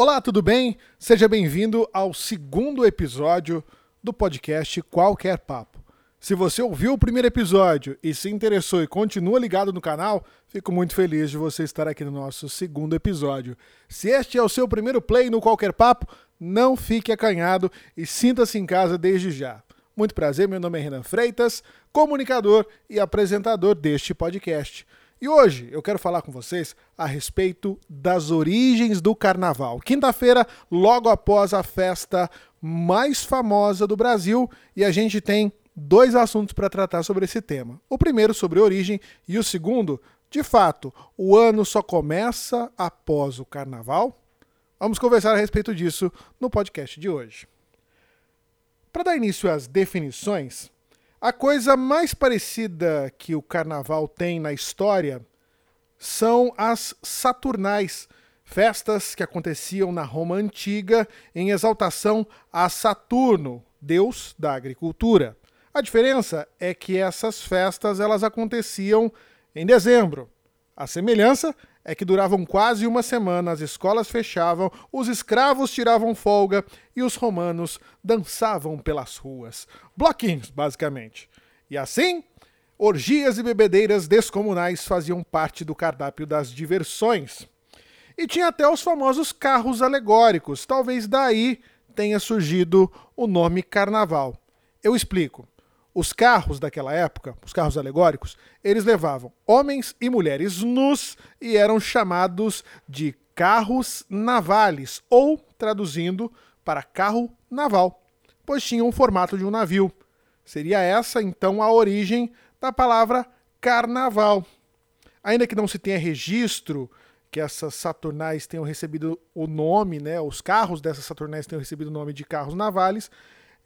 Olá, tudo bem? Seja bem-vindo ao segundo episódio do podcast Qualquer Papo. Se você ouviu o primeiro episódio e se interessou e continua ligado no canal, fico muito feliz de você estar aqui no nosso segundo episódio. Se este é o seu primeiro play no Qualquer Papo, não fique acanhado e sinta-se em casa desde já. Muito prazer, meu nome é Renan Freitas, comunicador e apresentador deste podcast. E hoje eu quero falar com vocês a respeito das origens do carnaval. Quinta-feira, logo após a festa mais famosa do Brasil, e a gente tem dois assuntos para tratar sobre esse tema. O primeiro sobre origem e o segundo, de fato, o ano só começa após o carnaval? Vamos conversar a respeito disso no podcast de hoje. Para dar início às definições, a coisa mais parecida que o carnaval tem na história são as Saturnais, festas que aconteciam na Roma antiga em exaltação a Saturno, deus da agricultura. A diferença é que essas festas elas aconteciam em dezembro. A semelhança é que duravam quase uma semana, as escolas fechavam, os escravos tiravam folga e os romanos dançavam pelas ruas. Bloquinhos, basicamente. E assim, orgias e bebedeiras descomunais faziam parte do cardápio das diversões. E tinha até os famosos carros alegóricos, talvez daí tenha surgido o nome carnaval. Eu explico. Os carros daquela época, os carros alegóricos, eles levavam homens e mulheres nus e eram chamados de carros navales, ou, traduzindo, para carro naval, pois tinham o formato de um navio. Seria essa, então, a origem da palavra carnaval. Ainda que não se tenha registro que essas Saturnais tenham recebido o nome, né, os carros dessas Saturnais tenham recebido o nome de carros navales,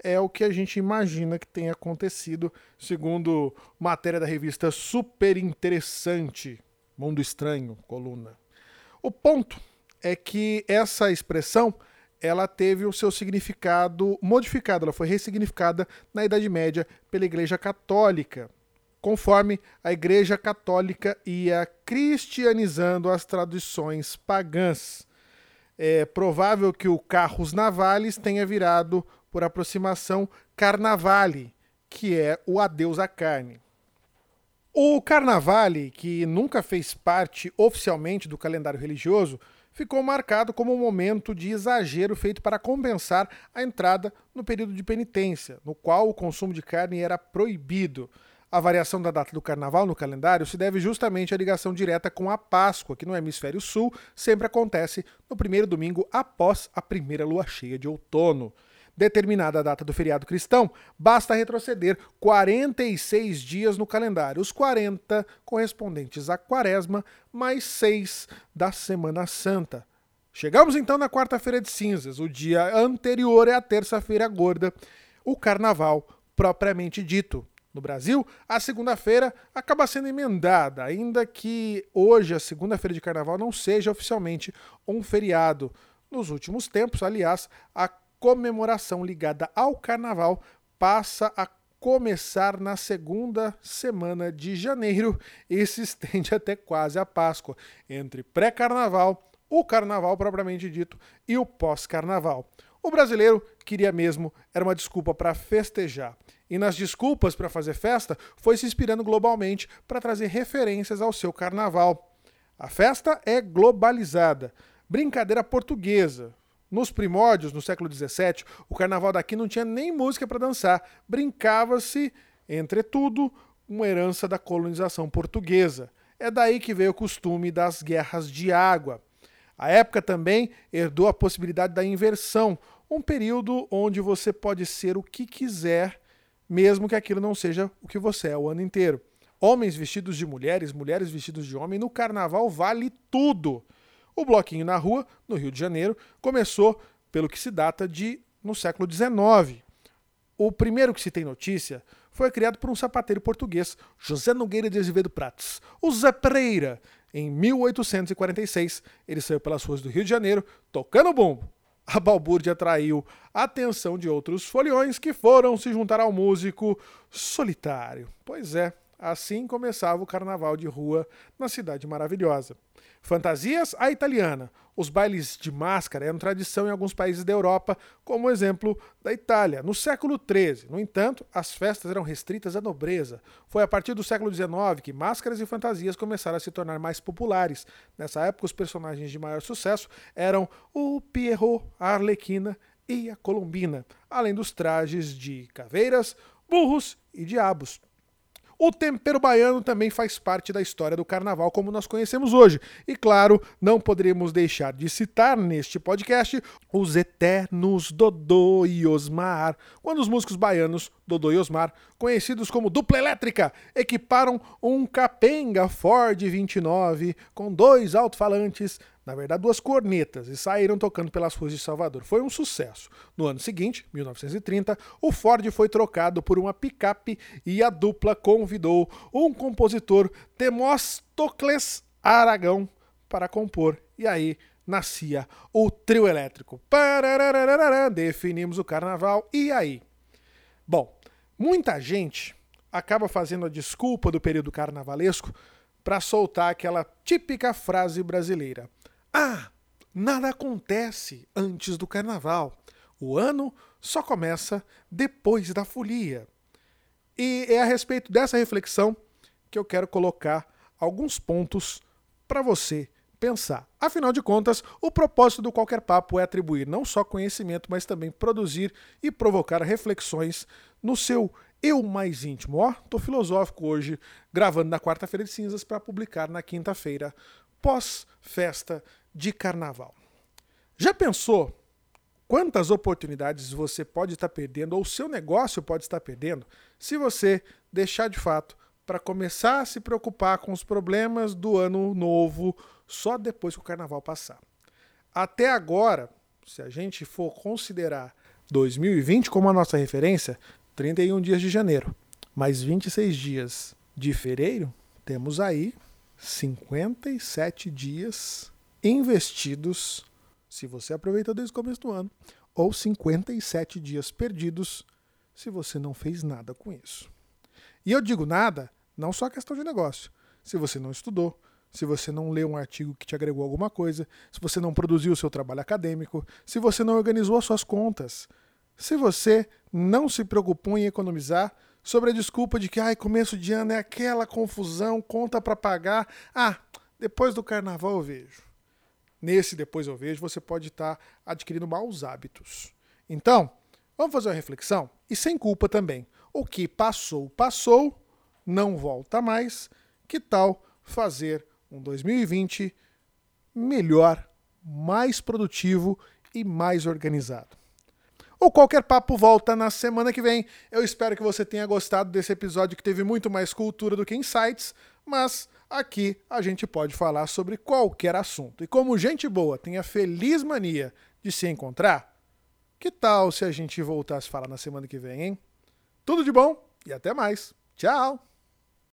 é o que a gente imagina que tenha acontecido, segundo matéria da revista Super Interessante, Mundo Estranho, coluna. O ponto é que essa expressão ela teve o seu significado modificado, ela foi ressignificada na Idade Média pela Igreja Católica, conforme a Igreja Católica ia cristianizando as tradições pagãs. É provável que o Carros Navales tenha virado por aproximação Carnavale, que é o adeus à carne. O Carnavale, que nunca fez parte oficialmente do calendário religioso, ficou marcado como um momento de exagero feito para compensar a entrada no período de penitência, no qual o consumo de carne era proibido. A variação da data do carnaval no calendário se deve justamente à ligação direta com a Páscoa, que no hemisfério sul sempre acontece no primeiro domingo após a primeira lua cheia de outono determinada a data do feriado cristão, basta retroceder 46 dias no calendário, os 40 correspondentes à quaresma, mais 6 da Semana Santa. Chegamos então na quarta-feira de cinzas, o dia anterior é a terça-feira gorda, o carnaval propriamente dito. No Brasil, a segunda-feira acaba sendo emendada, ainda que hoje, a segunda-feira de carnaval, não seja oficialmente um feriado. Nos últimos tempos, aliás, a comemoração ligada ao carnaval passa a começar na segunda semana de janeiro e se estende até quase a Páscoa, entre pré-carnaval, o carnaval propriamente dito e o pós-carnaval. O brasileiro queria mesmo era uma desculpa para festejar. E nas desculpas para fazer festa, foi se inspirando globalmente para trazer referências ao seu carnaval. A festa é globalizada, brincadeira portuguesa, nos primórdios, no século XVII, o carnaval daqui não tinha nem música para dançar. Brincava-se, entretudo, uma herança da colonização portuguesa. É daí que veio o costume das guerras de água. A época também herdou a possibilidade da inversão, um período onde você pode ser o que quiser, mesmo que aquilo não seja o que você é o ano inteiro. Homens vestidos de mulheres, mulheres vestidos de homem, no carnaval vale tudo. O bloquinho na rua, no Rio de Janeiro, começou, pelo que se data, de no século XIX. O primeiro que se tem notícia foi criado por um sapateiro português, José Nogueira de Azevedo Prates, o Zé Pereira. Em 1846, ele saiu pelas ruas do Rio de Janeiro tocando bumbo. A balbúrdia atraiu a atenção de outros foliões que foram se juntar ao músico solitário. Pois é, assim começava o carnaval de rua na cidade maravilhosa. Fantasias à italiana. Os bailes de máscara eram tradição em alguns países da Europa, como o exemplo da Itália, no século XIII. No entanto, as festas eram restritas à nobreza. Foi a partir do século XIX que máscaras e fantasias começaram a se tornar mais populares. Nessa época, os personagens de maior sucesso eram o Pierrot, a Arlequina e a Colombina, além dos trajes de caveiras, burros e diabos. O tempero baiano também faz parte da história do carnaval como nós conhecemos hoje. E claro, não poderíamos deixar de citar neste podcast os eternos Dodô e Osmar, quando os músicos baianos Dodô e Osmar, conhecidos como dupla elétrica, equiparam um Capenga Ford 29 com dois alto-falantes na verdade, duas cornetas, e saíram tocando pelas ruas de Salvador. Foi um sucesso. No ano seguinte, 1930, o Ford foi trocado por uma picape e a dupla convidou um compositor, Temóstocles Aragão, para compor. E aí nascia o trio elétrico. Definimos o carnaval. E aí? Bom, muita gente acaba fazendo a desculpa do período carnavalesco para soltar aquela típica frase brasileira. Ah, nada acontece antes do carnaval. O ano só começa depois da folia. E é a respeito dessa reflexão que eu quero colocar alguns pontos para você pensar. Afinal de contas, o propósito do Qualquer Papo é atribuir não só conhecimento, mas também produzir e provocar reflexões no seu eu mais íntimo. Ó, tô filosófico hoje, gravando na quarta-feira de cinzas para publicar na quinta-feira, pós-festa de carnaval. Já pensou quantas oportunidades você pode estar perdendo, ou seu negócio pode estar perdendo, se você deixar de fato para começar a se preocupar com os problemas do ano novo só depois que o carnaval passar? Até agora, se a gente for considerar 2020 como a nossa referência, 31 dias de janeiro, mais 26 dias de fevereiro, temos aí 57 dias investidos, se você aproveitou desde o começo do ano, ou 57 dias perdidos se você não fez nada com isso. E eu digo nada, não só a questão de negócio. Se você não estudou, se você não leu um artigo que te agregou alguma coisa, se você não produziu o seu trabalho acadêmico, se você não organizou as suas contas, se você não se preocupou em economizar sobre a desculpa de que ai, começo de ano é aquela confusão, conta para pagar, ah, depois do carnaval eu vejo nesse Depois Eu Vejo, você pode estar adquirindo maus hábitos. Então, vamos fazer uma reflexão? E sem culpa também. O que passou, passou, não volta mais. Que tal fazer um 2020 melhor, mais produtivo e mais organizado? O Qualquer Papo volta na semana que vem. Eu espero que você tenha gostado desse episódio que teve muito mais cultura do que insights, mas aqui a gente pode falar sobre qualquer assunto. E como gente boa tem a feliz mania de se encontrar, que tal se a gente voltasse a falar na semana que vem, hein? Tudo de bom e até mais. Tchau!